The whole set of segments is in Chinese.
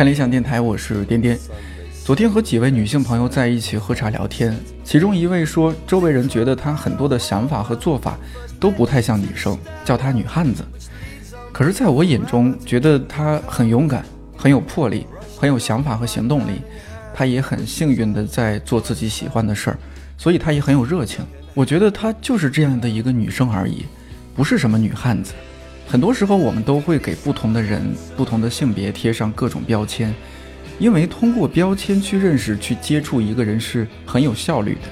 看理想电台，我是颠颠。昨天和几位女性朋友在一起喝茶聊天，其中一位说，周围人觉得她很多的想法和做法都不太像女生，叫她女汉子。可是，在我眼中，觉得她很勇敢，很有魄力，很有想法和行动力。她也很幸运的在做自己喜欢的事儿，所以她也很有热情。我觉得她就是这样的一个女生而已，不是什么女汉子。很多时候，我们都会给不同的人、不同的性别贴上各种标签，因为通过标签去认识、去接触一个人是很有效率的。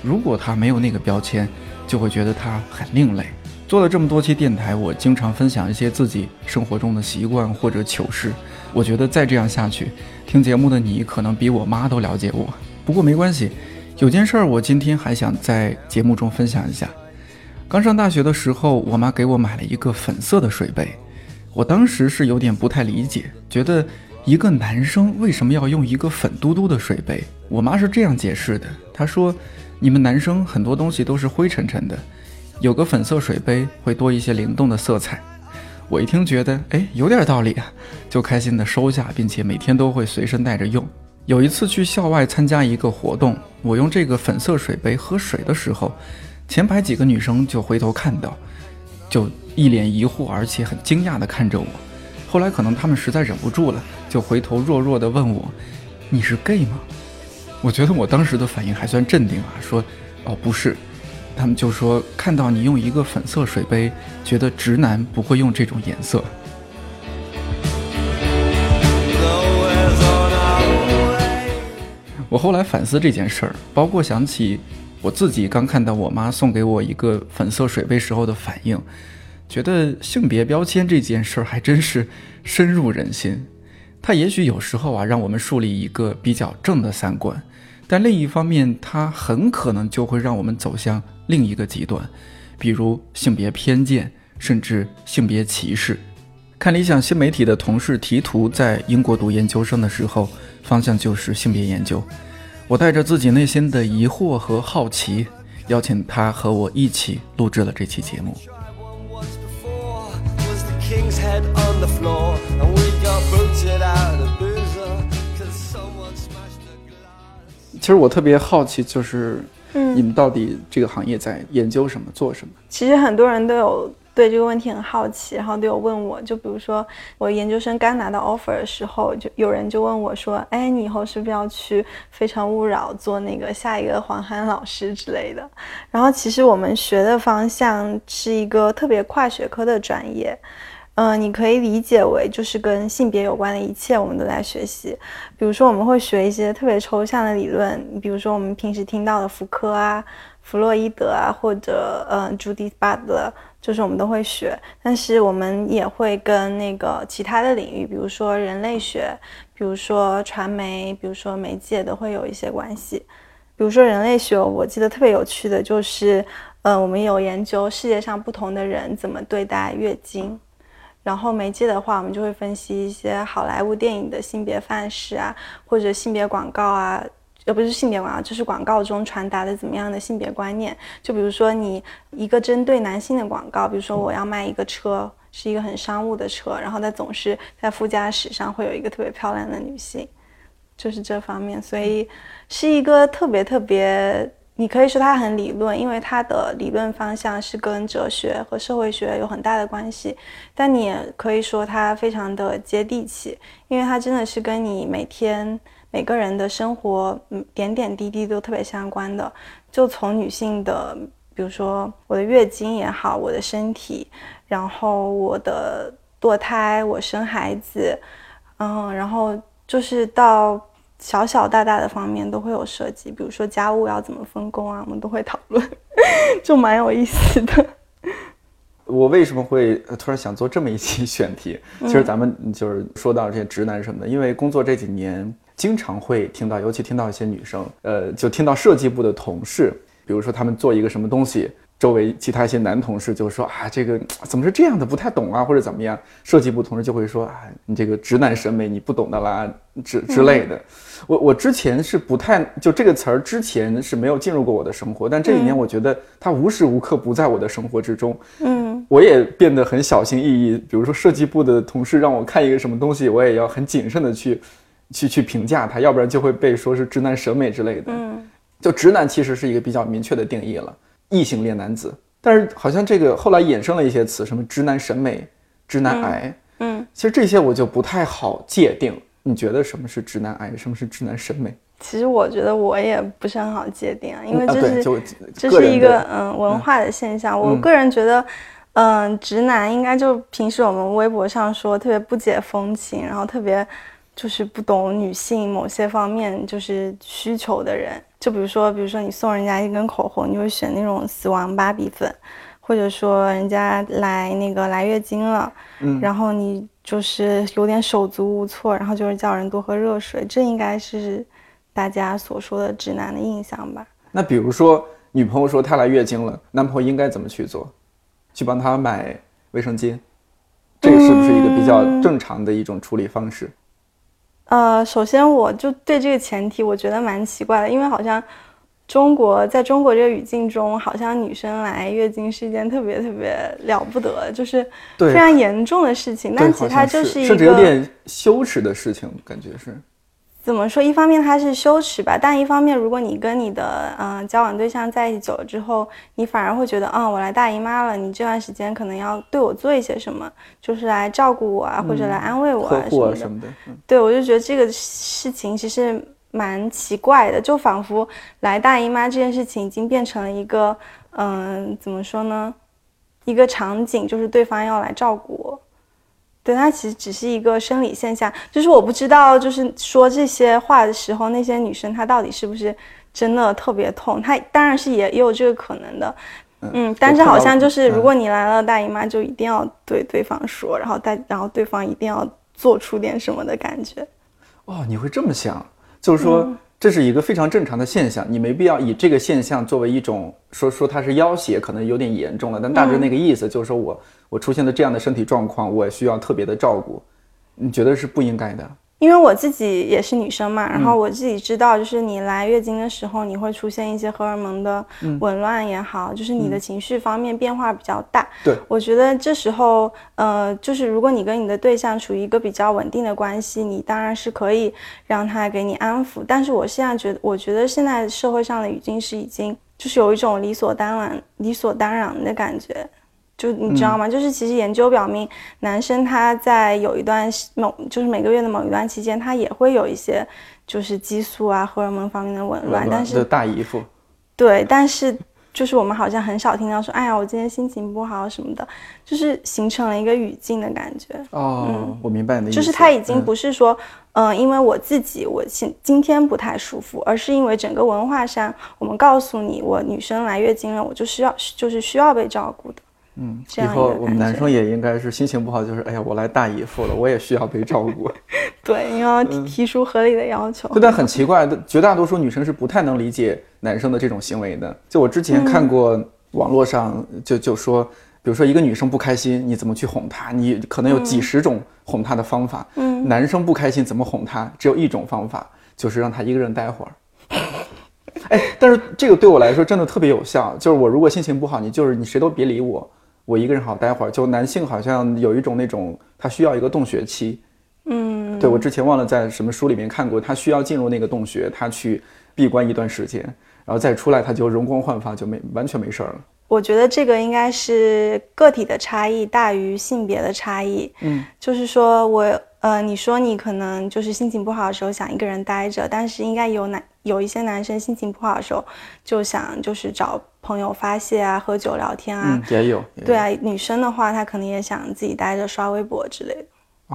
如果他没有那个标签，就会觉得他很另类。做了这么多期电台，我经常分享一些自己生活中的习惯或者糗事。我觉得再这样下去，听节目的你可能比我妈都了解我。不过没关系，有件事儿我今天还想在节目中分享一下。刚上大学的时候，我妈给我买了一个粉色的水杯，我当时是有点不太理解，觉得一个男生为什么要用一个粉嘟嘟的水杯？我妈是这样解释的，她说：“你们男生很多东西都是灰沉沉的，有个粉色水杯会多一些灵动的色彩。”我一听觉得，哎，有点道理啊，就开心的收下，并且每天都会随身带着用。有一次去校外参加一个活动，我用这个粉色水杯喝水的时候。前排几个女生就回头看到，就一脸疑惑，而且很惊讶地看着我。后来可能她们实在忍不住了，就回头弱弱地问我：“你是 gay 吗？”我觉得我当时的反应还算镇定啊，说：“哦，不是。”他们就说看到你用一个粉色水杯，觉得直男不会用这种颜色。我后来反思这件事儿，包括想起。我自己刚看到我妈送给我一个粉色水杯时候的反应，觉得性别标签这件事儿还真是深入人心。它也许有时候啊，让我们树立一个比较正的三观，但另一方面，它很可能就会让我们走向另一个极端，比如性别偏见，甚至性别歧视。看理想新媒体的同事提图在英国读研究生的时候，方向就是性别研究。我带着自己内心的疑惑和好奇，邀请他和我一起录制了这期节目。其实我特别好奇，就是你们到底这个行业在研究什么、做什么？其实很多人都有。对这个问题很好奇，然后都有问我，就比如说我研究生刚拿到 offer 的时候，就有人就问我说：“哎，你以后是不是要去《非诚勿扰》做那个下一个黄涵老师之类的？”然后其实我们学的方向是一个特别跨学科的专业，嗯，你可以理解为就是跟性别有关的一切我们都在学习。比如说我们会学一些特别抽象的理论，比如说我们平时听到的福柯啊、弗洛伊德啊，或者嗯朱迪·巴特。就是我们都会学，但是我们也会跟那个其他的领域，比如说人类学，比如说传媒，比如说媒介，都会有一些关系。比如说人类学，我记得特别有趣的就是，呃，我们有研究世界上不同的人怎么对待月经。然后媒介的话，我们就会分析一些好莱坞电影的性别范式啊，或者性别广告啊。而不是性别广告，就是广告中传达的怎么样的性别观念。就比如说，你一个针对男性的广告，比如说我要卖一个车，是一个很商务的车，然后它总是在副驾驶上会有一个特别漂亮的女性，就是这方面。所以是一个特别特别，你可以说它很理论，因为它的理论方向是跟哲学和社会学有很大的关系。但你也可以说它非常的接地气，因为它真的是跟你每天。每个人的生活，嗯，点点滴滴都特别相关的。就从女性的，比如说我的月经也好，我的身体，然后我的堕胎，我生孩子，嗯，然后就是到小小大大的方面都会有涉及。比如说家务要怎么分工啊，我们都会讨论，就蛮有意思的。我为什么会突然想做这么一期选题？其实咱们就是说到这些直男什么的，因为工作这几年。经常会听到，尤其听到一些女生，呃，就听到设计部的同事，比如说他们做一个什么东西，周围其他一些男同事就说啊，这个怎么是这样的，不太懂啊，或者怎么样。设计部同事就会说啊，你这个直男审美你不懂的啦，之之类的。我我之前是不太就这个词儿之前是没有进入过我的生活，但这几年我觉得它无时无刻不在我的生活之中。嗯，我也变得很小心翼翼。比如说设计部的同事让我看一个什么东西，我也要很谨慎的去去去评价他，要不然就会被说是直男审美之类的。嗯，就直男其实是一个比较明确的定义了。异性恋男子，但是好像这个后来衍生了一些词，什么直男审美、直男癌，嗯，其实这些我就不太好界定。你觉得什么是直男癌，什么是直男审美？其实我觉得我也不是很好界定啊，因为这是、这是一个嗯文化的现象。我个人觉得，嗯，直男应该就平时我们微博上说特别不解风情，然后特别就是不懂女性某些方面就是需求的人。就比如说，比如说你送人家一根口红，你会选那种死亡芭比粉，或者说人家来那个来月经了，嗯然后你就是有点手足无措，然后就是叫人多喝热水，这应该是大家所说的直男的印象吧。那比如说女朋友说她来月经了，男朋友应该怎么去做？去帮她买卫生巾，这个是不是一个比较正常的一种处理方式？呃，首先我就对这个前提我觉得蛮奇怪的，因为好像中国在中国这个语境中，好像女生来月经是一件特别特别了不得，就是对非常严重的事情。但其实它就是一甚至有个点羞耻的事情，感觉是。怎么说？一方面它是羞耻吧，但一方面，如果你跟你的嗯、呃交往对象在一起久了之后，你反而会觉得，啊、我来大姨妈了，你这段时间可能要对我做一些什么，就是来照顾我啊，或者来安慰我呵啊什么的护啊什。么的，嗯对，我就觉得这个事情其实蛮奇怪的，就仿佛来大姨妈这件事情已经变成了一个，嗯、怎么说呢？一个场景，就是对方要来照顾我。对，它其实只是一个生理现象，就是我不知道，就是说这些话的时候，那些女生她到底是不是真的特别痛？她当然是也也有这个可能的，嗯，但是好像就是嗯如果你来了大姨妈，就一定要对对方说，然后大，然后对方一定要做出点什么的感觉。哦，你会这么想，就是说、这是一个非常正常的现象，你没必要以这个现象作为一种说说它是要挟，可能有点严重了，但大致那个意思就是说我、我出现了这样的身体状况，我需要特别的照顾，你觉得是不应该的？因为我自己也是女生嘛，然后我自己知道，就是你来月经的时候，你会出现一些荷尔蒙的紊乱也好，就是你的情绪方面变化比较大。对我觉得这时候，呃，就是如果你跟你的对象处于一个比较稳定的关系，你当然是可以让他给你安抚。但是我现在觉得，我觉得现在社会上的语境是已经就是有一种理所当然、理所当然的感觉。就你知道吗？就是其实研究表明，男生他在有一段时某就是每个月的某一段期间，他也会有一些就是激素啊、荷尔蒙方面的紊乱，但是大姨夫，对，但是就是我们好像很少听到说，哎呀，我今天心情不好什么的，就是形成了一个语境的感觉。哦，我明白你的意思，就是他已经嗯不是说，嗯、因为我自己我今今天不太舒服，而是因为整个文化上，我们告诉你，我女生来月经了，我就需要就是需要被照顾的。嗯，以后我们男生也应该是心情不好，就是哎呀，我来大姨夫了，我也需要被照顾。对，你要嗯提提出合理的要求。对，但很奇怪的，绝大多数女生是不太能理解男生的这种行为的。就我之前看过网络上就就说，比如说一个女生不开心，你怎么去哄她？你可能有几十种哄她的方法。嗯，男生不开心怎么哄她？只有一种方法，就是让她一个人待会儿。哎，但是这个对我来说真的特别有效。就是我如果心情不好，你就是你谁都别理我，我一个人好待会儿。就男性好像有一种那种他需要一个洞穴期，嗯，对我之前忘了在什么书里面看过，他需要进入那个洞穴，他去闭关一段时间，然后再出来，他就容光焕发，就没完全没事儿了。我觉得这个应该是个体的差异大于性别的差异。嗯，就是说我呃，你说你可能就是心情不好的时候想一个人待着，但是应该有男有一些男生心情不好的时候就想就是找朋友发泄啊，喝酒聊天啊。嗯，也有，也有对啊，女生的话，她可能也想自己待着刷微博之类的。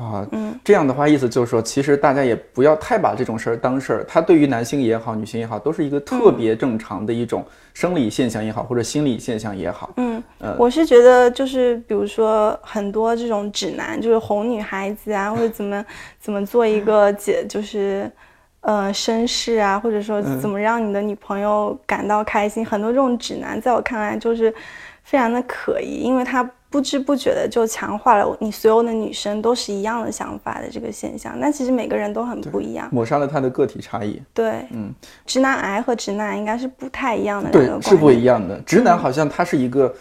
啊，嗯，这样的话，意思就是说，其实大家也不要太把这种事儿当事儿。它对于男性也好，女性也好，都是一个特别正常的一种生理现象也好，或者心理现象也好。嗯呃，我是觉得就是比如说很多这种指南，就是哄女孩子啊，或者怎么怎么做一个解，就是呃绅士啊，或者说嗯怎么让你的女朋友感到开心，很多这种指南在我看来就是非常的可疑，因为他不知不觉的就强化了你所有的女生都是一样的想法的这个现象。那其实每个人都很不一样。抹杀了他的个体差异。对，嗯，直男癌和直男应该是不太一样的两个，对是不。一样的。直男好像他是一个，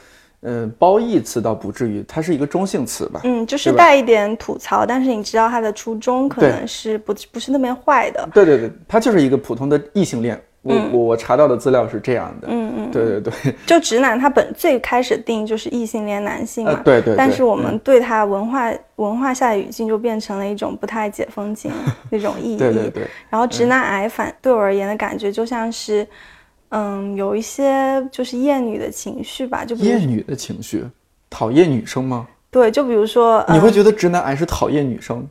呃，褒义词倒不至于，它是一个中性词吧？嗯，就是带一点吐槽，但是你知道他的初衷可能是不不是那么坏的。对对对，它就是一个普通的异性恋。我、我我查到的资料是这样的。嗯嗯，对对对，就直男他本最开始定义就是异性恋男性嘛，呃对对对但是我嗯们对他文化、文化下的语境就变成了一种不太解风情 那种意义。对对对，然后直男癌反对我而言的感觉就像是，嗯，有一些就是厌女的情绪吧，就厌女的情绪，讨厌女生吗？对，就比如说，嗯、你会觉得直男癌是讨厌女生？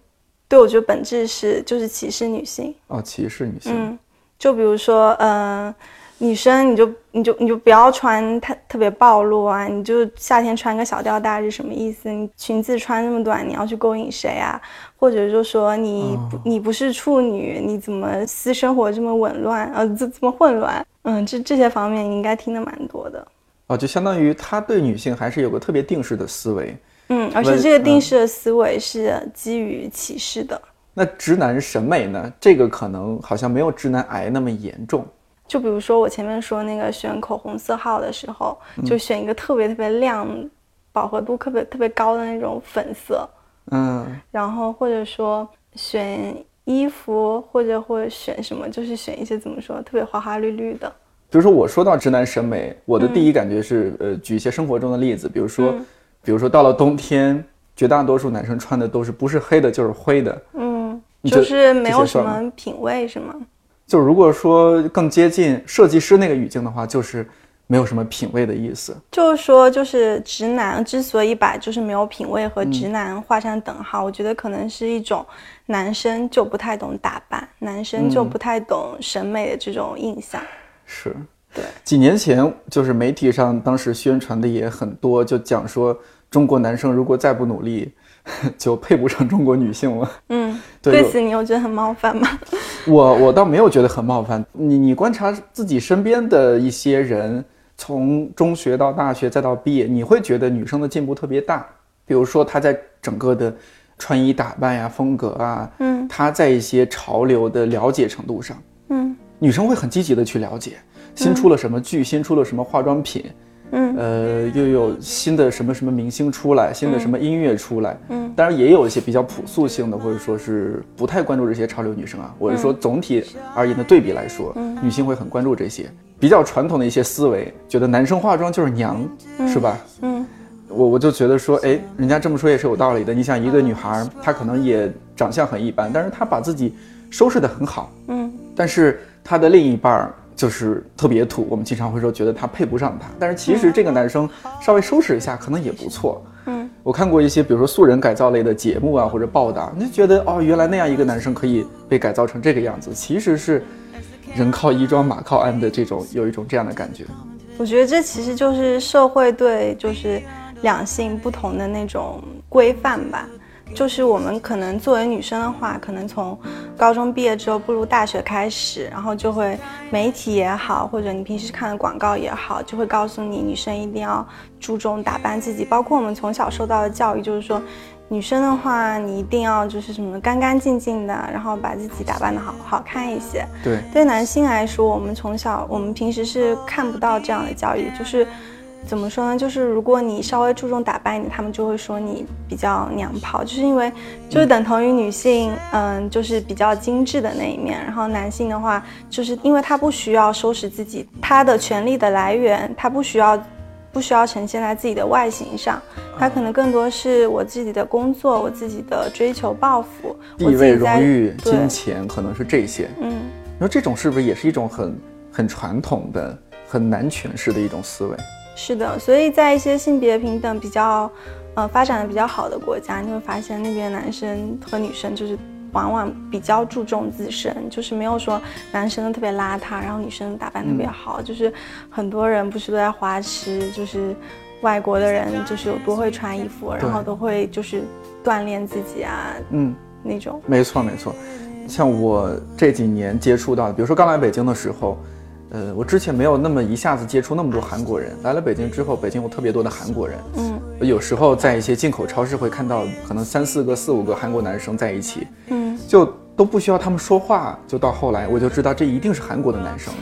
对我觉得本质是就是歧视女性。哦，歧视女性。嗯，就比如说，嗯、女生你就你就你就不要穿特特别暴露啊，你就夏天穿个小吊带是什么意思？你裙子穿那么短，你要去勾引谁啊？或者就说你不、你不是处女，你怎么私生活这么紊乱，呃，这这么混乱？嗯，这这些方面应该听得蛮多的。哦，就相当于他对女性还是有个特别定式的思维。嗯，而且这个定嗯式的思维是基于歧视的。那直男审美呢？这个可能好像没有直男癌那么严重。就比如说我前面说那个选口红色号的时候，就选一个特别特别亮、饱和度特别特别高的那种粉色，嗯，然后或者说选衣服或者或者选什么，就是选一些怎么说特别花花绿绿的。比如说我说到直男审美，我的第一感觉是，呃，举一些生活中的例子，比如说，嗯比如说到了冬天，绝大多数男生穿的都是不是黑的就是灰的。嗯，就是没有什么品味是吗？就如果说更接近设计师那个语境的话，就是没有什么品味的意思。就是说，就是直男之所以把就是没有品味和直男画上等号，我觉得可能是一种男生就不太懂打扮，男生就不太懂审美的这种印象。是，对，几年前就是媒体上当时宣传的也很多，就讲说中国男生如果再不努力，就配不上中国女性了。嗯，对此你有觉得很冒犯吗？我我倒没有觉得很冒犯。你你观察自己身边的一些人，从中学到大学再到毕业，你会觉得女生的进步特别大。比如说她在整个的穿衣打扮呀、风格啊，嗯。她在一些潮流的了解程度上，嗯。女生会很积极的去了解，新出了什么剧，新出了什么化妆品，嗯。呃，又有新的什么什么明星出来，新的什么音乐出来，嗯，当然也有一些比较朴素性的，或者说是不太关注这些潮流女生啊。我是说总体而言的对比来说，女性会很关注这些比较传统的一些思维，觉得男生化妆就是娘，是吧？嗯我我就觉得说，哎，人家这么说也是有道理的。你想，一个女孩，她可能也长相很一般，但是她把自己收拾得很好，嗯但是她的另一半儿就是特别土，我们经常会说觉得她配不上她，但是其实这个男生稍微收拾一下，可能也不错。嗯我看过一些，比如说素人改造类的节目啊，或者报道，你就觉得哦，原来那样一个男生可以被改造成这个样子，其实是人靠衣装，马靠鞍的这种，有一种这样的感觉。我觉得这其实就是社会对就是两性不同的那种规范吧。就是我们可能作为女生的话，可能从高中毕业之后步入大学开始，然后就会媒体也好，或者你平时看的广告也好，就会告诉你女生一定要注重打扮自己。包括我们从小受到的教育，就是说女生的话，你一定要就是什么干干净净的，然后把自己打扮的好好看一些。对，对男性来说，我们从小我们平时是看不到这样的教育，就是怎么说呢？就是如果你稍微注重打扮一点，他们就会说你比较娘炮，就是因为就是等同于女性，嗯，就是比较精致的那一面。然后男性的话，就是因为他不需要收拾自己，他的权利的来源，他不需要。不需要呈现在自己的外形上，它可能更多是我自己的工作，我自己的追求抱负，地位、荣誉、金钱，可能是这些。嗯。你说这种是不是也是一种很很传统的、很男权式的一种思维？是的，所以在一些性别平等比较，呃，发展的比较好的国家，你会发现那边男生和女生就是往往比较注重自身，就是没有说男生特别邋遢，然后女生打扮特别好，就是很多人不是都在花痴，就是外国的人就是有多会穿衣服，然后都会就是锻炼自己啊嗯，那种。没错没错。像我这几年接触到的，比如说刚来北京的时候，呃，我之前没有那么一下子接触那么多韩国人。来了北京之后，北京有特别多的韩国人。嗯，有时候在一些进口超市会看到，可能三四个、四五个韩国男生在一起，嗯，就都不需要他们说话，就到后来我就知道这一定是韩国的男生。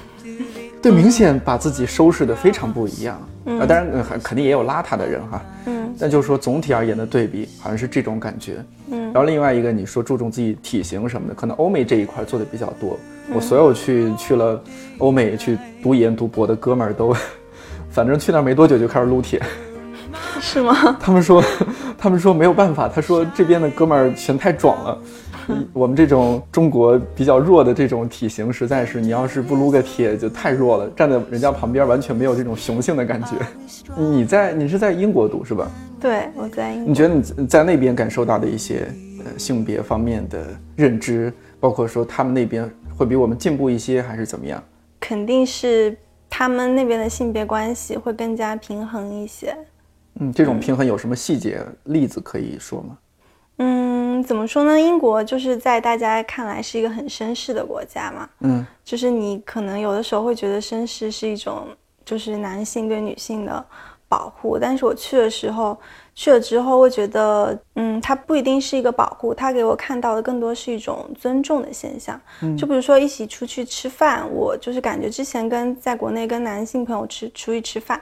对，明显把自己收拾的非常不一样。啊，当然呃还肯定也有邋遢的人哈。嗯，但就是说总体而言的对比，好像是这种感觉。嗯然后另外一个你说注重自己体型什么的，可能欧美这一块做的比较多。我所有去去了欧美去读研读博的哥们儿都，反正去那儿没多久就开始撸铁。是吗？他们说，他们说没有办法，他说这边的哥们儿全太壮了。我们这种中国比较弱的这种体型，实在是你要是不撸个铁就太弱了，站在人家旁边完全没有这种雄性的感觉。你在你是在英国读是吧？对，我在英你觉得你在那边感受到的一些呃性别方面的认知，包括说他们那边会比我们进步一些，还是怎么样？肯定是他们那边的性别关系会更加平衡一些。嗯，这种平衡有什么细节例子可以说吗？嗯，怎么说呢？英国就是在大家看来是一个很绅士的国家嘛，嗯就是你可能有的时候会觉得绅士是一种就是男性对女性的保护，但是我去的时候，去了之后会觉得，嗯，它不一定是一个保护，它给我看到的更多是一种尊重的现象。就比如说一起出去吃饭，我就是感觉之前跟在国内跟男性朋友吃出去吃饭，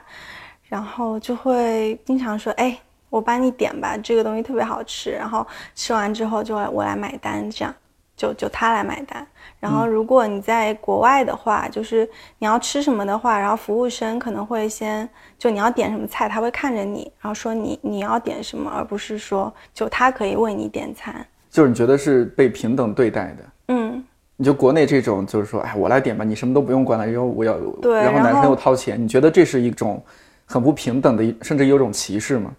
然后就会经常说，哎。我帮你点吧，这个东西特别好吃。然后吃完之后就我来买单，这样就就他来买单。然后如果你在国外的话，就是你要吃什么的话，然后服务生可能会先就你要点什么菜，他会看着你，然后说你你要点什么，而不是说就他可以为你点餐。就是你觉得是被平等对待的。嗯，你就国内这种，就是说，哎，我来点吧，你什么都不用管了，然后我要，对然后男生然后又掏钱，你觉得这是一种很不平等的，甚至有种歧视吗？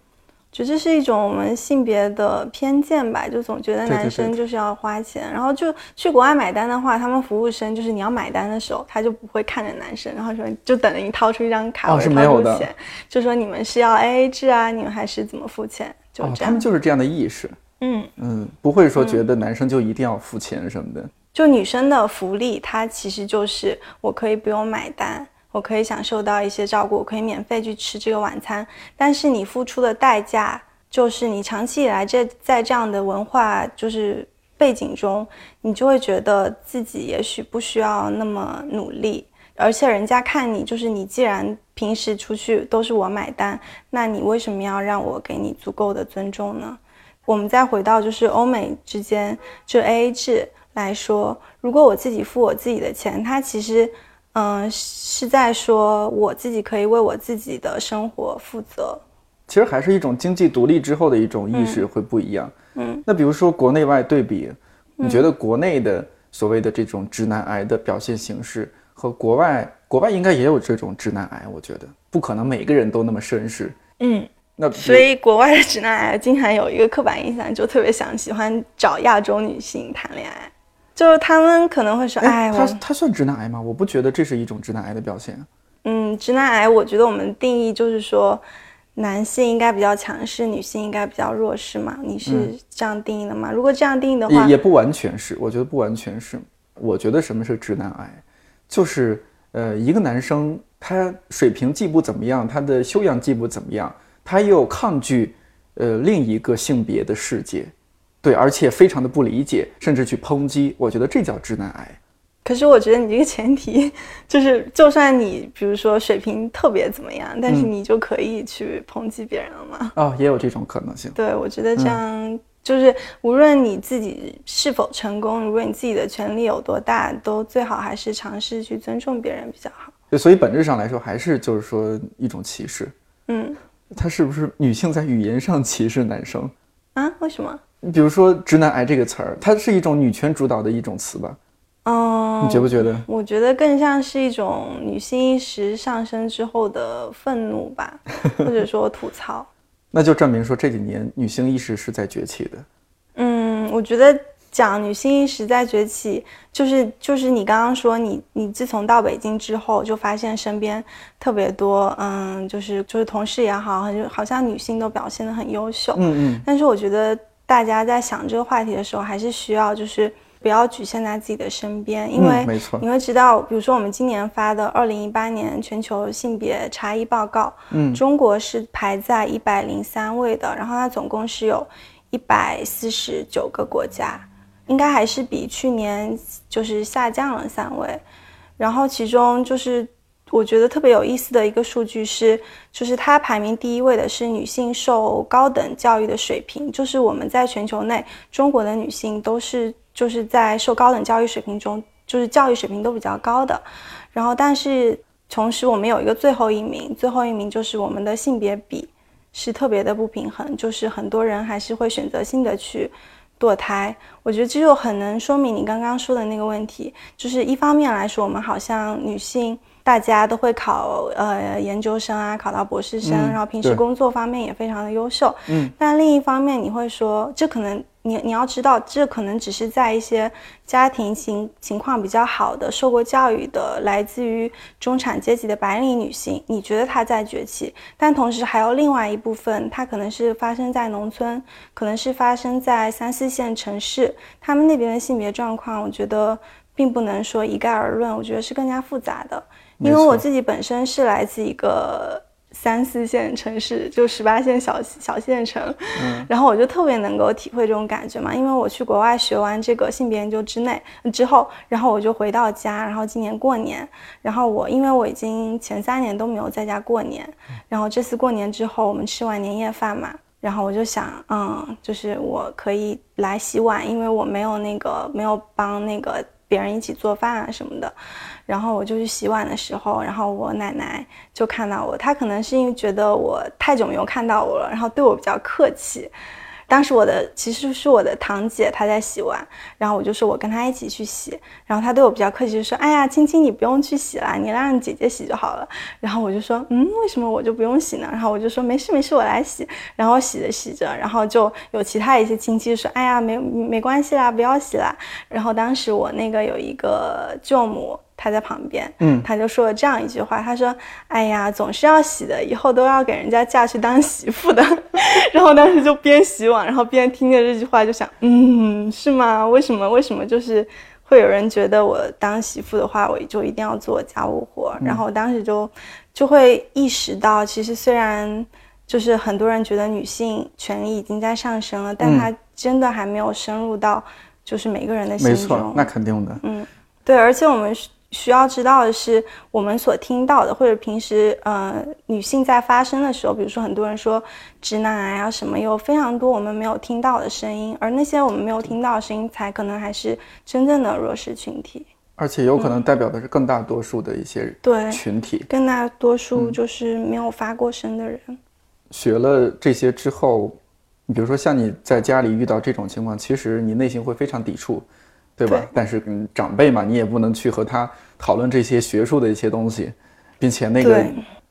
觉得这是一种我们性别的偏见吧，就总觉得男生就是要花钱，然后就去国外买单的话，他们服务生就是你要买单的时候，他就不会看着男生，然后说就等着你掏出一张卡哦或者是没有的掏出钱，就说你们是要 A A 制啊，你们还是怎么付钱，就哦，这样。他们就是这样的意识，嗯，嗯，不会说觉得男生就一定要付钱什么的。就女生的福利，它其实就是我可以不用买单，我可以享受到一些照顾，我可以免费去吃这个晚餐，但是你付出的代价就是你长期以来这在这样的文化就是背景中，你就会觉得自己也许不需要那么努力，而且人家看你就是你既然平时出去都是我买单，那你为什么要让我给你足够的尊重呢？我们再回到就是欧美之间就 A A 制来说，如果我自己付我自己的钱，它其实嗯、是在说我自己可以为我自己的生活负责。其实还是一种经济独立之后的一种意识会不一样。嗯，那比如说国内外对比，你觉得国内的所谓的这种直男癌的表现形式和国外，国外应该也有这种直男癌，我觉得不可能每个人都那么绅士。嗯，那所以国外的直男癌经常有一个刻板印象，就特别想喜欢找亚洲女性谈恋爱，就是他们可能会说，哎，他我他算直男癌吗？我不觉得这是一种直男癌的表现。嗯，直男癌，我觉得我们定义就是说，男性应该比较强势，女性应该比较弱势嘛。你是这样定义的吗？如果这样定义的话也，也不完全是，我觉得不完全是。我觉得什么是直男癌，就是呃，一个男生他水平既不怎么样，他的修养既不怎么样，他又抗拒呃另一个性别的世界，对，而且非常的不理解，甚至去抨击。我觉得这叫直男癌。可是我觉得你这个前提就是，就算你比如说水平特别怎么样，但是嗯你就可以去抨击别人了嘛。哦，也有这种可能性。对，我觉得嗯这样就是，无论你自己是否成功，如果你自己的权利有多大，都最好还是尝试去尊重别人比较好。对所以本质上来说，还是就是说一种歧视。嗯他是不是女性在语言上歧视男生？啊，为什么？你比如说“直男癌”这个词儿，它是一种女权主导的一种词吧？嗯，你觉不觉得？我觉得更像是一种女性意识上升之后的愤怒吧，或者说吐槽。那就证明说这几年女性意识是在崛起的。嗯，我觉得讲女性意识在崛起，就是就是你刚刚说你你自从到北京之后，就发现身边特别多，嗯，就是就是同事也好，很好像女性都表现得很优秀。嗯嗯，但是我觉得大家在想这个话题的时候，还是需要就是不要局限在自己的身边，因为嗯没错你会知道，比如说我们今年发的二零一八年全球性别差异报告，嗯中国是排在一百零三位的，然后它总共是有一百四十九个国家，应该还是比去年就是下降了三位。然后其中就是我觉得特别有意思的一个数据是，就是它排名第一位的是女性受高等教育的水平，就是我们在全球内，中国的女性都是就是在受高等教育水平中，就是教育水平都比较高的。然后但是同时我们有一个最后一名，最后一名就是我们的性别比是特别的不平衡，就是很多人还是会选择性的去堕胎。我觉得这就很能说明你刚刚说的那个问题，就是一方面来说，我们好像女性大家都会考呃研究生啊，考到博士生，嗯然后平时工作方面也非常的优秀。嗯，但另一方面，你会说，这可能你你要知道，这可能只是在一些家庭情情况比较好的、受过教育的、来自于中产阶级的白领女性，你觉得她在崛起，但同时还有另外一部分，它可能是发生在农村，可能是发生在三四线城市，他们那边的性别状况，我觉得并不能说一概而论，我觉得是更加复杂的。因为我自己本身是来自一个三四线城市，就十八线小小县城，嗯然后我就特别能够体会这种感觉嘛，因为我去国外学完这个性别研究之内之后，然后我就回到家，然后今年过年，然后我因为我已经前三年都没有在家过年，然后这次过年之后，我们吃完年夜饭嘛。然后我就想，嗯，就是我可以来洗碗，因为我没有那个没有帮那个别人一起做饭啊什么的。然后我就去洗碗的时候，然后我奶奶就看到我，她可能是因为觉得我太久没有看到我了，然后对我比较客气。当时我的其实是我的堂姐，她在洗碗，然后我就说我跟她一起去洗，然后她对我比较客气，就说：“哎呀，青青你不用去洗啦，你让姐姐洗就好了。”然后我就说：“嗯，为什么我就不用洗呢？”然后我就说：“没事没事，我来洗。”然后洗着洗着，然后就有其他一些亲戚说：“哎呀，没没关系啦，不要洗啦。”然后当时我那个有一个舅母。她在旁边，嗯他就说了这样一句话，他说：“哎呀，总是要洗的，以后都要给人家嫁去当媳妇的。”然后当时就边洗碗，然后边听着这句话，就想，嗯，是吗？为什么？为什么就是会有人觉得我当媳妇的话，我就一定要做家务活？然后我当时就就会意识到，其实虽然就是很多人觉得女性权利已经在上升了，但嗯它真的还没有深入到就是每个人的心没中。错，那肯定的。嗯对，而且我们需需要知道的是，我们所听到的，或者平时呃女性在发声的时候，比如说很多人说直男癌啊什么，有非常多我们没有听到的声音，而那些我们没有听到的声音，才可能还是真正的弱势群体。而且有可能代表的是更大多数的一些对，群体。更大多数就是没有发过声的人。学了这些之后，你比如说像你在家里遇到这种情况，其实你内心会非常抵触，对吧？对但是嗯，长辈嘛，你也不能去和他讨论这些学术的一些东西，并且那个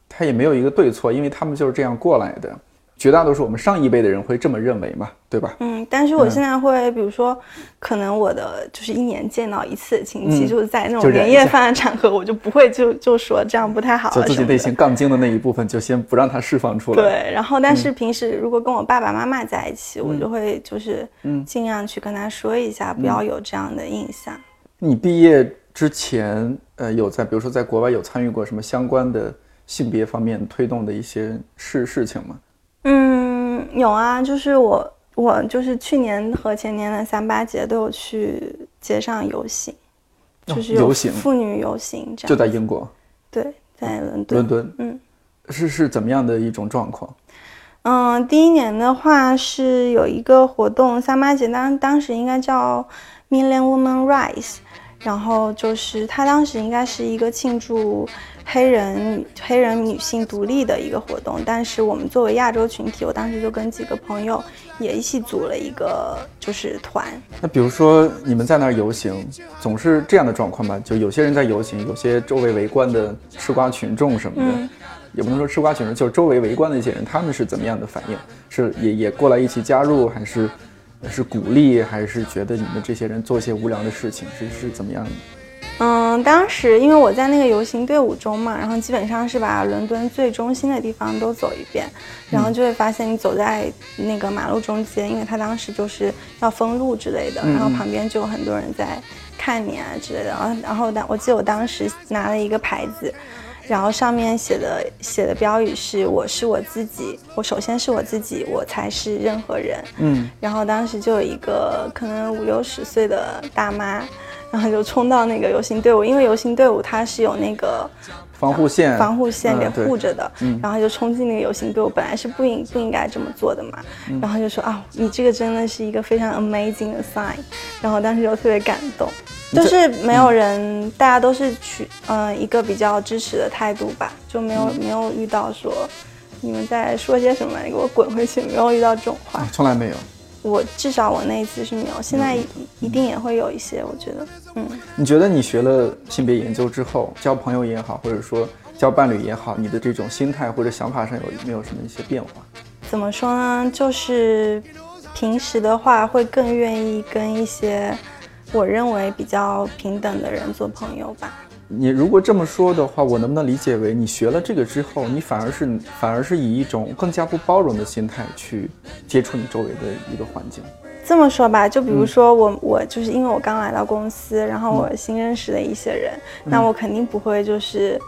他也没有一个对错，因为他们就是这样过来的。绝大多数我们上一辈的人会这么认为嘛，对吧？嗯，但是我现在会，比如说，可能我的就是一年见到一次的亲戚，嗯就是在那种年夜饭的场合，我就不会就 就说这样不太好就自己内。心杠精的那一部分，就先不让它释放出来。对，然后但是平时如果跟我爸爸妈妈在一起，我就会就是嗯尽量去跟他说一下，不要有这样的印象。你毕业之前，呃，有在比如说在国外有参与过什么相关的性别方面推动的一些事事情吗？嗯，有啊，就是我我就是去年和前年的三八节都有去街上游行，哦就是有游行妇女游行这样。就在英国对，在伦敦。伦敦，嗯，是是怎么样的一种状况？嗯，第一年的话是有一个活动，三八节当当时应该叫 Million Women Rise，然后就是它当时应该是一个庆祝黑人女黑人女性独立的一个活动，但是我们作为亚洲群体，我当时就跟几个朋友也一起组了一个就是团，那比如说你们在那儿游行，总是这样的状况吧？就有些人在游行，有些周围围观的吃瓜群众什么的，嗯也不能说吃瓜群众，就是周围围观的一些人，他们是怎么样的反应？是也也过来一起加入，还是是鼓励，还是觉得你们这些人做一些无聊的事情？是是怎么样的？嗯，当时因为我在那个游行队伍中嘛，然后基本上是把伦敦最中心的地方都走一遍，然后就会发现你走在那个马路中间，因为他当时就是要封路之类的，然后旁边就有很多人在看你啊之类的，然后然后当我记得我当时拿了一个牌子。然后上面写的写的标语是“我是我自己”，我首先是我自己，我才是任何人。嗯，然后当时就有一个可能五六十岁的大妈，然后就冲到那个游行队伍，因为游行队伍它是有那个防护线，防护线给护着的。嗯，然后就冲进那个游行队伍，本来是不应不应该这么做的嘛。然后就说啊，你这个真的是一个非常 amazing 的 sign。然后当时就特别感动。就是没有人，大家都是取嗯一个比较支持的态度吧，就没有没有遇到说你们在说些什么，你给我滚回去，没有遇到这种话，从来没有。我至少我那一次是没有，现在一定也会有一些，我觉得，嗯。你觉得你学了性别研究之后，交朋友也好，或者说交伴侣也好，你的这种心态或者想法上有没有什么一些变化？怎么说呢？就是平时的话会更愿意跟一些。我认为比较平等的人做朋友吧。你如果这么说的话，我能不能理解为你学了这个之后，你反而是反而是以一种更加不包容的心态去接触你周围的一个环境？这么说吧，就比如说我我就是因为我刚来到公司，然后我新认识的一些人，那我肯定不会就是，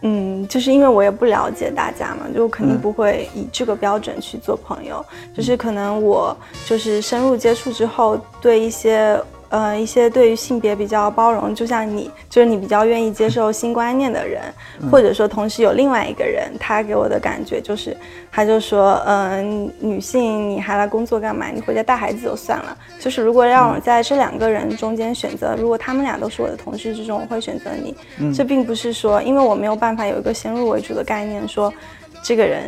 嗯，就是因为我也不了解大家嘛，就肯定不会以这个标准去做朋友。就是可能我就是深入接触之后，对一些。呃，一些对于性别比较包容，就像你，就是你比较愿意接受新观念的人，或者说同时有另外一个人，他给我的感觉就是，他就说，嗯，女性你还来工作干嘛？你回家带孩子就算了。就是如果让我在这两个人中间选择，如果他们俩都是我的同事之中，我会选择你。这并不是说，因为我没有办法有一个先入为主的概念，说这个人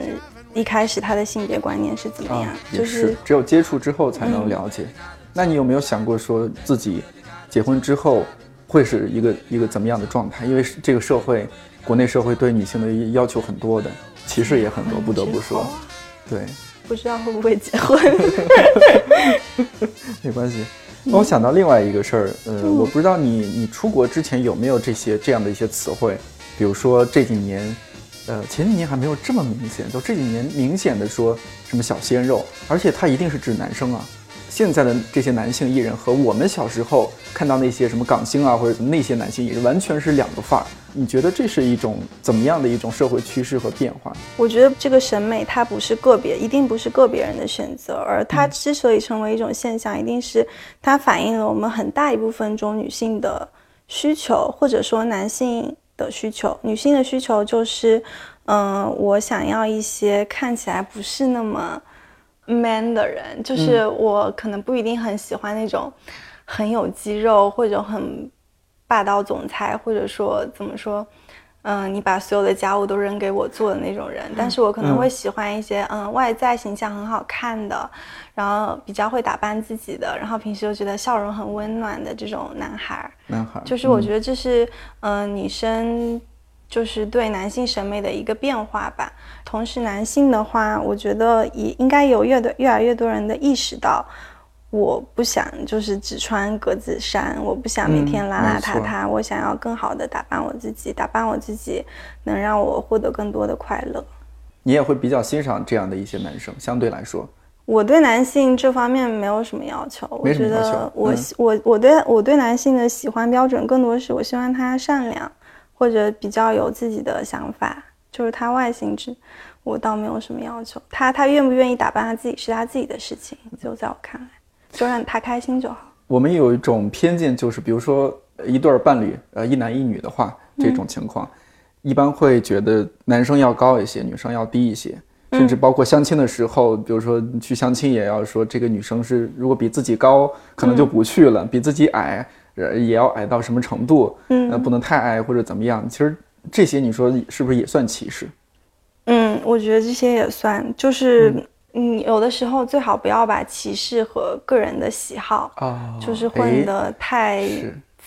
一开始他的性别观念是怎么样，就是只有接触之后才能了解。那你有没有想过说自己结婚之后会是一个一个怎么样的状态？因为这个社会，国内社会对女性的要求很多的，歧视也很多，不得不说。对，不知道会不会结婚？没关系。那我想到另外一个事儿，呃，我不知道你你出国之前有没有这些这样的一些词汇，比如说这几年，呃，前几年还没有这么明显，就这几年明显的说什么小鲜肉，而且他一定是指男生啊。现在的这些男性艺人和我们小时候看到那些什么港星啊，或者那些男性艺人，完全是两个范儿。你觉得这是一种怎么样的一种社会趋势和变化？我觉得这个审美它不是个别，一定不是个别人的选择，而它之所以成为一种现象，一定是它反映了我们很大一部分中女性的需求，或者说男性的需求。女性的需求就是，嗯，我想要一些看起来不是那么。Man 的人，就是我可能不一定很喜欢那种很有肌肉或者很霸道总裁，或者说怎么说，嗯，你把所有的家务都扔给我做的那种人。但是我可能会喜欢一些，嗯，外在形象很好看的，然后比较会打扮自己的，然后平时又觉得笑容很温暖的这种男孩。男孩，就是我觉得这是，嗯，女生。就是对男性审美的一个变化吧。同时，男性的话，我觉得也应该有越多越来越多人的意识到，我不想就是只穿格子衫，我不想每天邋邋遢遢，我想要更好的打扮我自己，打扮我自己能让我获得更多的快乐。你也会比较欣赏这样的一些男生，相对来说，我对男性这方面没有什么要求。我觉得我我我对我对男性的喜欢标准更多是我希望他善良。或者比较有自己的想法，就是他外形之，我倒没有什么要求。他他愿不愿意打扮他自己是他自己的事情，就在我看来，就让他开心就好。我们有一种偏见，就是比如说一对伴侣，呃，一男一女的话，这种情况，一般会觉得男生要高一些，女生要低一些，甚至包括相亲的时候，比如说去相亲也要说这个女生是如果比自己高，可能就不去了，比自己矮。也要矮到什么程度？嗯，那不能太矮或者怎么样？其实这些你说是不是也算歧视？嗯，我觉得这些也算。就是嗯，有的时候最好不要把歧视和个人的喜好啊，就是混得太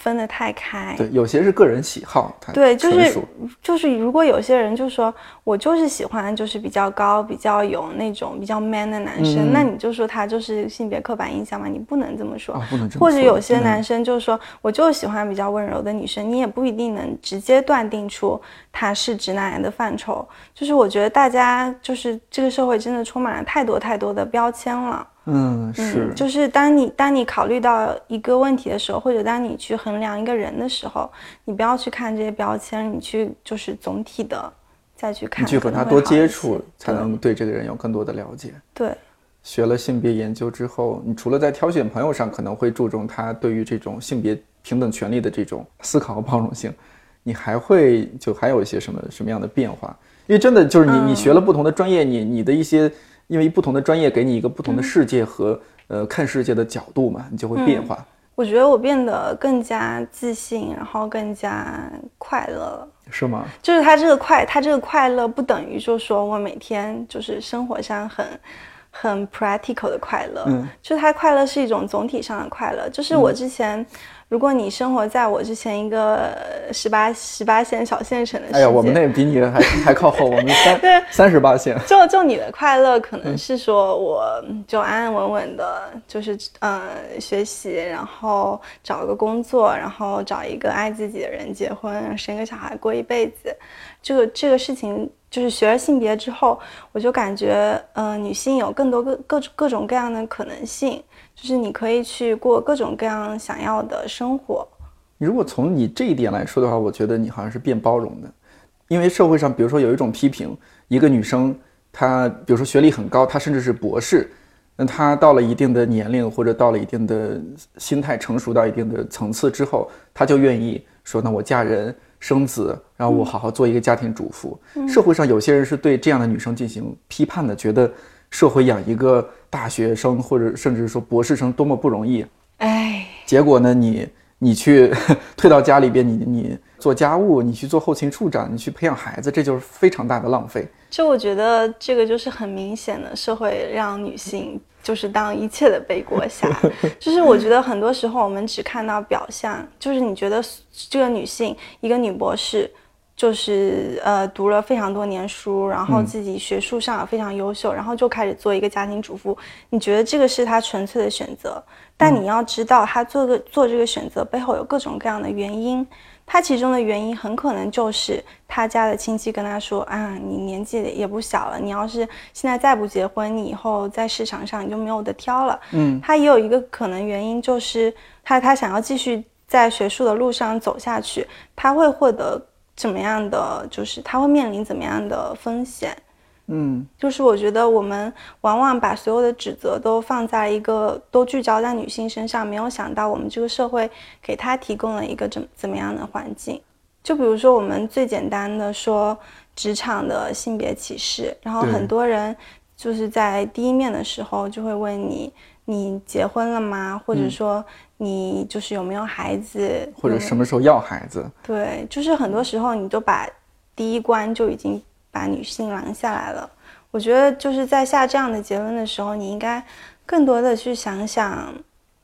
分得太开。对，有些是个人喜好，对，就是就是，如果有些人就说我就是喜欢就是比较高、比较有那种比较 man 的男生，嗯那你就说他就是性别刻板印象嘛？你不能这么说。啊，不能这么或者有些男生就说，我就喜欢比较温柔的女生，你也不一定能直接断定出他是直男癌的范畴。就是我觉得大家就是这个社会真的充满了太多太多的标签了。嗯是嗯，就是当你当你考虑到一个问题的时候，或者当你去衡量一个人的时候，你不要去看这些标签，你去就是总体的再去看，你去和他多接触，才能对这个人有更多的了解。对。学了性别研究之后，你除了在挑选朋友上可能会注重他对于这种性别平等权利的这种思考和包容性，你还会就还有一些什么什么样的变化？因为真的就是你你学了不同的专业，你你的一些因为不同的专业给你一个不同的世界和、呃看世界的角度嘛，你就会变化，我觉得我变得更加自信，然后更加快乐了。是吗？就是他这个快，他这个快乐不等于就说我每天就是生活上很很 practical 的快乐，嗯，就是他快乐是一种总体上的快乐。就是我之前，如果你生活在我之前一个十八十八线小县城的世界，哎呀，我们那比你还 还靠后，我们 三对三十八线。就就你的快乐，可能是说我就安安稳稳的，就是嗯学习，然后找个工作，然后找一个爱自己的人结婚，生个小孩过一辈子。这个这个事情，就是学了性别之后，我就感觉，嗯、女性有更多各各各种各样的可能性，就是你可以去过各种各样想要的生活。如果从你这一点来说的话，我觉得你好像是变包容的，因为社会上，比如说有一种批评，一个女生她比如说学历很高，她甚至是博士，那她到了一定的年龄或者到了一定的心态成熟到一定的层次之后，她就愿意说，那我嫁人生子，然后我好好做一个家庭主妇。社会上有些人是对这样的女生进行批判的，觉得社会养一个大学生或者甚至说博士生多么不容易，哎，结果呢，你你去退到家里边，你你做家务，你去做后勤处长，你去培养孩子，这就是非常大的浪费。就我觉得这个就是很明显的社会让女性就是当一切的背锅侠，就是我觉得很多时候我们只看到表象，就是你觉得这个女性一个女博士。就是呃读了非常多年书，然后自己学术上也非常优秀，然后就开始做一个家庭主妇。你觉得这个是他纯粹的选择，但你要知道，他做个做这个选择背后有各种各样的原因。他其中的原因很可能就是他家的亲戚跟他说啊，你年纪也不小了，你要是现在再不结婚，你以后在市场上你就没有得挑了。嗯，他也有一个可能原因就是他他想要继续在学术的路上走下去，他会获得怎么样的，就是他会面临怎么样的风险。嗯，就是我觉得我们往往把所有的指责都放在一个都聚焦在女性身上，没有想到我们这个社会给她提供了一个怎怎么样的环境。就比如说我们最简单的说职场的性别歧视，然后很多人就是在第一面的时候就会问你，你结婚了吗？或者说你就是有没有孩子，或者什么时候要孩子？对，就是很多时候你都把第一关就已经把女性拦下来了。我觉得就是在下这样的结论的时候，你应该更多的去想想，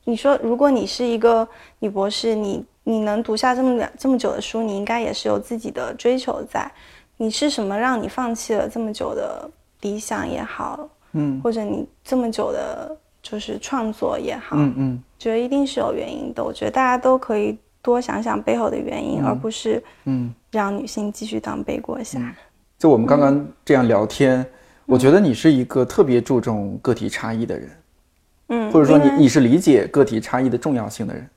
你说如果你是一个女博士，你你能读下这么两这么久的书，你应该也是有自己的追求在。你是什么让你放弃了这么久的理想也好，嗯或者你这么久的就是创作也好，嗯嗯觉得一定是有原因的。我觉得大家都可以多想想背后的原因，而不是嗯。让女性继续当背锅侠。就我们刚刚这样聊天，我觉得你是一个特别注重个体差异的人，嗯，或者说你你是理解个体差异的重要性的人。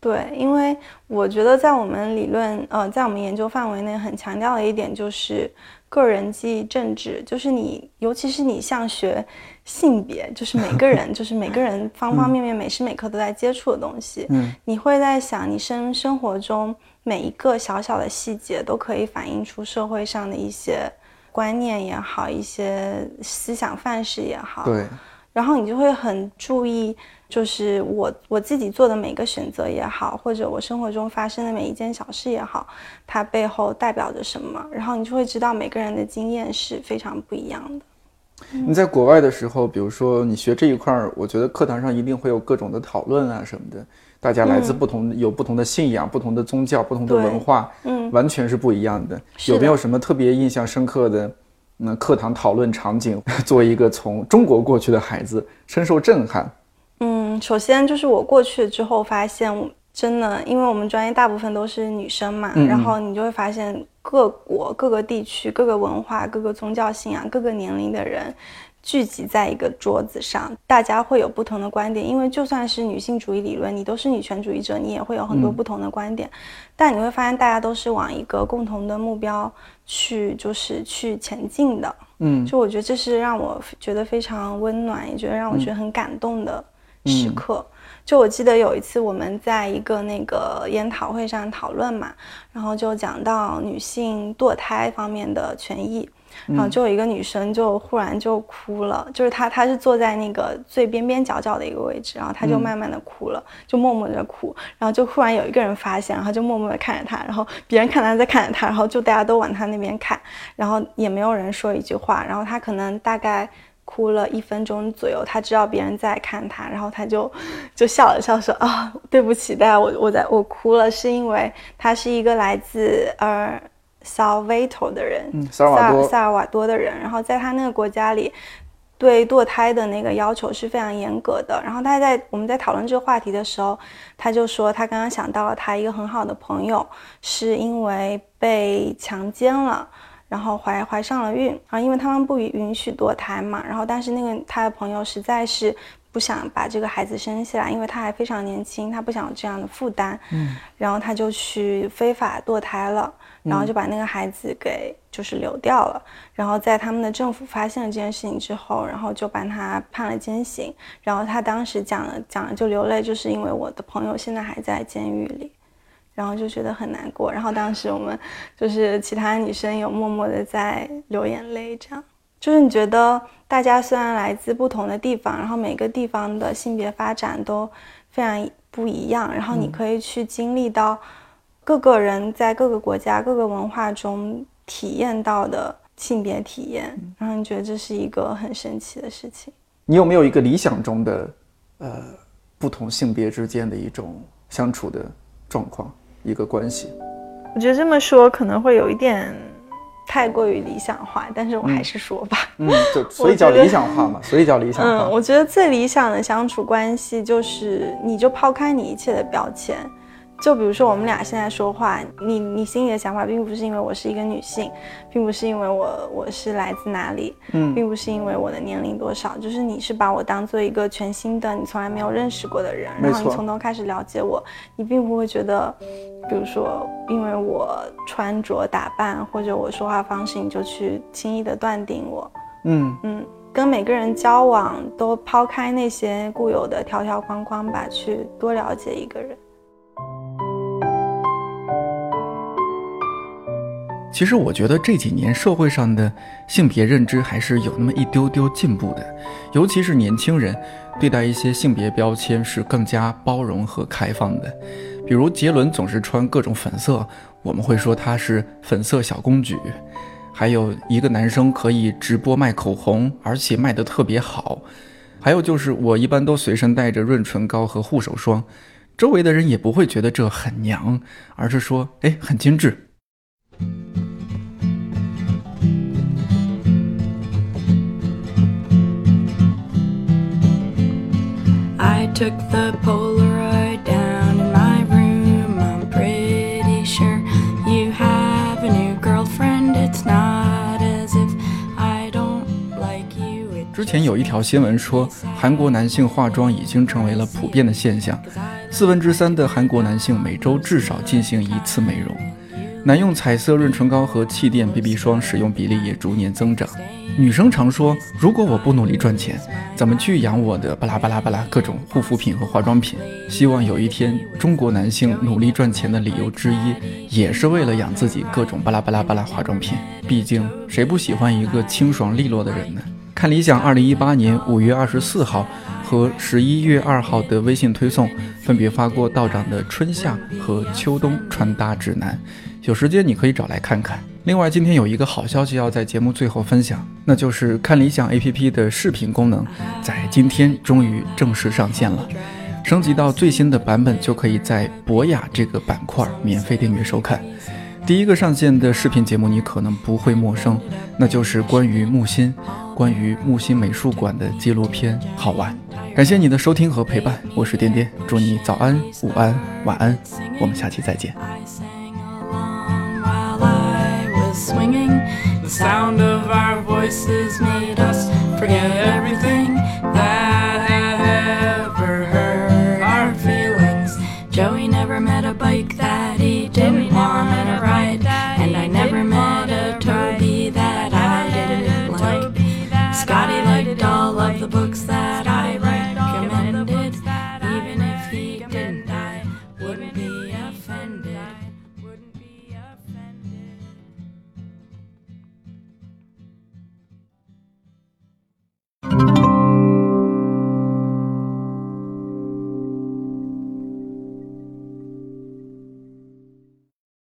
对，因为我觉得在我们理论，呃，在我们研究范围内，很强调的一点就是个人记忆政治，就是你，尤其是你像学性别，就是每个人，就是每个人方方面面、每时每刻都在接触的东西，嗯，你会在想，你生生活中每一个小小的细节都可以反映出社会上的一些观念也好，一些思想范式也好，对，然后你就会很注意，就是我我自己做的每个选择也好，或者我生活中发生的每一件小事也好，它背后代表着什么，然后你就会知道每个人的经验是非常不一样的。你在国外的时候，比如说你学这一块儿，我觉得课堂上一定会有各种的讨论啊什么的。大家来自不同，有不同的信仰、不同的宗教、不同的文化，嗯，完全是不一样的。的有没有什么特别印象深刻的，那课堂讨论场景？作为一个从中国过去的孩子，深受震撼。嗯，首先就是我过去之后发现，真的，因为我们专业大部分都是女生嘛，然后你就会发现各国、各个地区、各个文化、各个宗教信仰、各个年龄的人聚集在一个桌子上，大家会有不同的观点。因为就算是女性主义理论，你都是女权主义者，你也会有很多嗯不同的观点，但你会发现大家都是往一个共同的目标去，就是去前进的。嗯就我觉得这是让我觉得非常温暖，也觉得让我觉得很感动的时刻。就我记得有一次我们在一个那个研讨会上讨论嘛，然后就讲到女性堕胎方面的权益，然后就有一个女生就忽然就哭了，就是她她是坐在那个最边边角角的一个位置，然后她就慢慢的哭了，就默默的哭，然后就忽然有一个人发现，然后就默默的看着她，然后别人看她在看着她，然后就大家都往她那边看，然后也没有人说一句话，然后她可能大概。哭了一分钟左右，他知道别人在看他，然后他就就笑了笑说啊，对不起，大家我我在我哭了，是因为他是一个来自呃 Salvator 的人，嗯，萨尔瓦，萨尔瓦多的人，然后在他那个国家里，对堕胎的那个要求是非常严格的。然后他在我们在讨论这个话题的时候，他就说他刚刚想到了他一个很好的朋友，是因为被强奸了。然后怀怀上了孕，然后因为他们不允允许堕胎嘛，然后但是那个他的朋友实在是不想把这个孩子生下来，因为他还非常年轻，他不想有这样的负担，嗯，然后他就去非法堕胎了，然后就把那个孩子给就是流掉了，然后在他们的政府发现了这件事情之后，然后就把他判了监刑，然后他当时讲了讲了就流泪，就是因为我的朋友现在还在监狱里。然后就觉得很难过，然后当时我们就是其他女生有默默的在流眼泪，这样。就是你觉得大家虽然来自不同的地方，然后每个地方的性别发展都非常不一样，然后你可以去经历到各个人在各个国家、各个文化中体验到的性别体验，然后你觉得这是一个很神奇的事情。你有没有一个理想中的，呃，不同性别之间的一种相处的状况，一个关系？我觉得这么说可能会有一点太过于理想化，但是我还是说吧。嗯，就 所以叫理想化嘛，所以叫理想嗯，我觉得最理想的相处关系就是，你就抛开你一切的标签，就比如说我们俩现在说话，你你心里的想法并不是因为我是一个女性，并不是因为我我是来自哪里，嗯并不是因为我的年龄多少，就是你是把我当做一个全新的你从来没有认识过的人，然后你从头开始了解我，你并不会觉得，比如说因为我穿着打扮或者我说话方式，你就去轻易的断定我。嗯嗯，跟每个人交往都抛开那些固有的条条框框吧，去多了解一个人。其实我觉得这几年社会上的性别认知还是有那么一丢丢进步的，尤其是年轻人对待一些性别标签是更加包容和开放的。比如杰伦总是穿各种粉色，我们会说他是粉色小公举；还有一个男生可以直播卖口红，而且卖得特别好；还有就是我一般都随身带着润唇膏和护手霜，周围的人也不会觉得这很娘，而是说哎很精致。Took the Polaroid down in my room. I'm pretty sure you have a new girlfriend. It's not as if I don't like you. It 之前有一条新闻说，韩国男性化妆已经成为了普遍的现象，四分之三的韩国男性每周至少进行一次美容，男用彩色润唇膏和气垫 BB 霜使用比例也逐年增长。女生常说，如果我不努力赚钱，怎么去养我的巴拉巴拉巴拉各种护肤品和化妆品？希望有一天，中国男性努力赚钱的理由之一，也是为了养自己各种巴拉巴拉巴拉化妆品。毕竟，谁不喜欢一个清爽利落的人呢？看理想二零一八年五月二十四号和十一月二号的微信推送，分别发过道长的春夏和秋冬穿搭指南，有时间你可以找来看看。另外，今天有一个好消息要在节目最后分享，那就是看理想 APP 的视频功能在今天终于正式上线了。升级到最新的版本，就可以在博雅这个板块免费订阅收看。第一个上线的视频节目，你可能不会陌生，那就是关于木心、关于木心美术馆的纪录片，好玩。感谢你的收听和陪伴，我是颠颠，祝你早安、午安、晚安，我们下期再见。I sang along while I was swinging. The sound of our voices made us forget everything